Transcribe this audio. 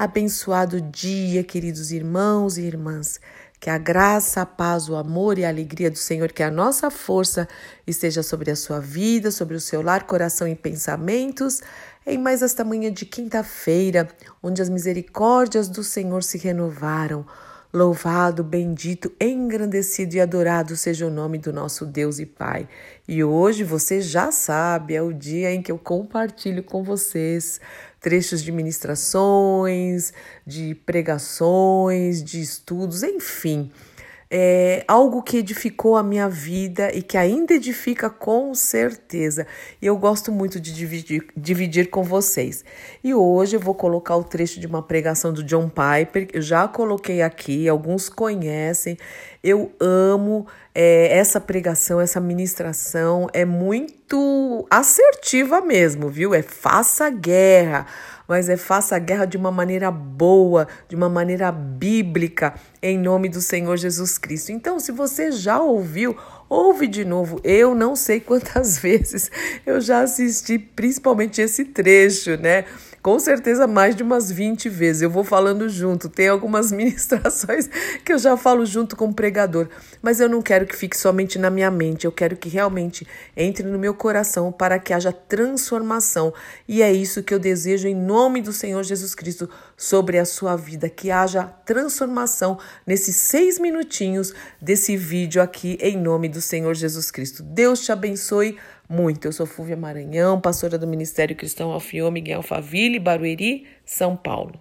Abençoado dia, queridos irmãos e irmãs. Que a graça, a paz, o amor e a alegria do Senhor, que a nossa força esteja sobre a sua vida, sobre o seu lar, coração e pensamentos, em mais esta manhã de quinta-feira, onde as misericórdias do Senhor se renovaram. Louvado, bendito, engrandecido e adorado seja o nome do nosso Deus e Pai. E hoje você já sabe, é o dia em que eu compartilho com vocês trechos de ministrações, de pregações, de estudos, enfim é, algo que edificou a minha vida e que ainda edifica com certeza. E eu gosto muito de dividir, dividir com vocês. E hoje eu vou colocar o trecho de uma pregação do John Piper, eu já coloquei aqui, alguns conhecem. Eu amo é, essa pregação, essa ministração, é muito assertiva mesmo, viu? É faça guerra mas é faça a guerra de uma maneira boa, de uma maneira bíblica, em nome do Senhor Jesus Cristo. Então, se você já ouviu, ouve de novo. Eu não sei quantas vezes eu já assisti, principalmente esse trecho, né? Com certeza mais de umas 20 vezes. Eu vou falando junto. Tem algumas ministrações que eu já falo junto com o pregador, mas eu não quero que fique somente na minha mente. Eu quero que realmente entre no meu coração para que haja transformação. E é isso que eu desejo em nome do Senhor Jesus Cristo sobre a sua vida, que haja transformação nesses seis minutinhos desse vídeo aqui em nome do Senhor Jesus Cristo. Deus te abençoe muito. Eu sou Fúvia Maranhão, pastora do Ministério Cristão Alfiô Miguel Faville, Barueri, São Paulo.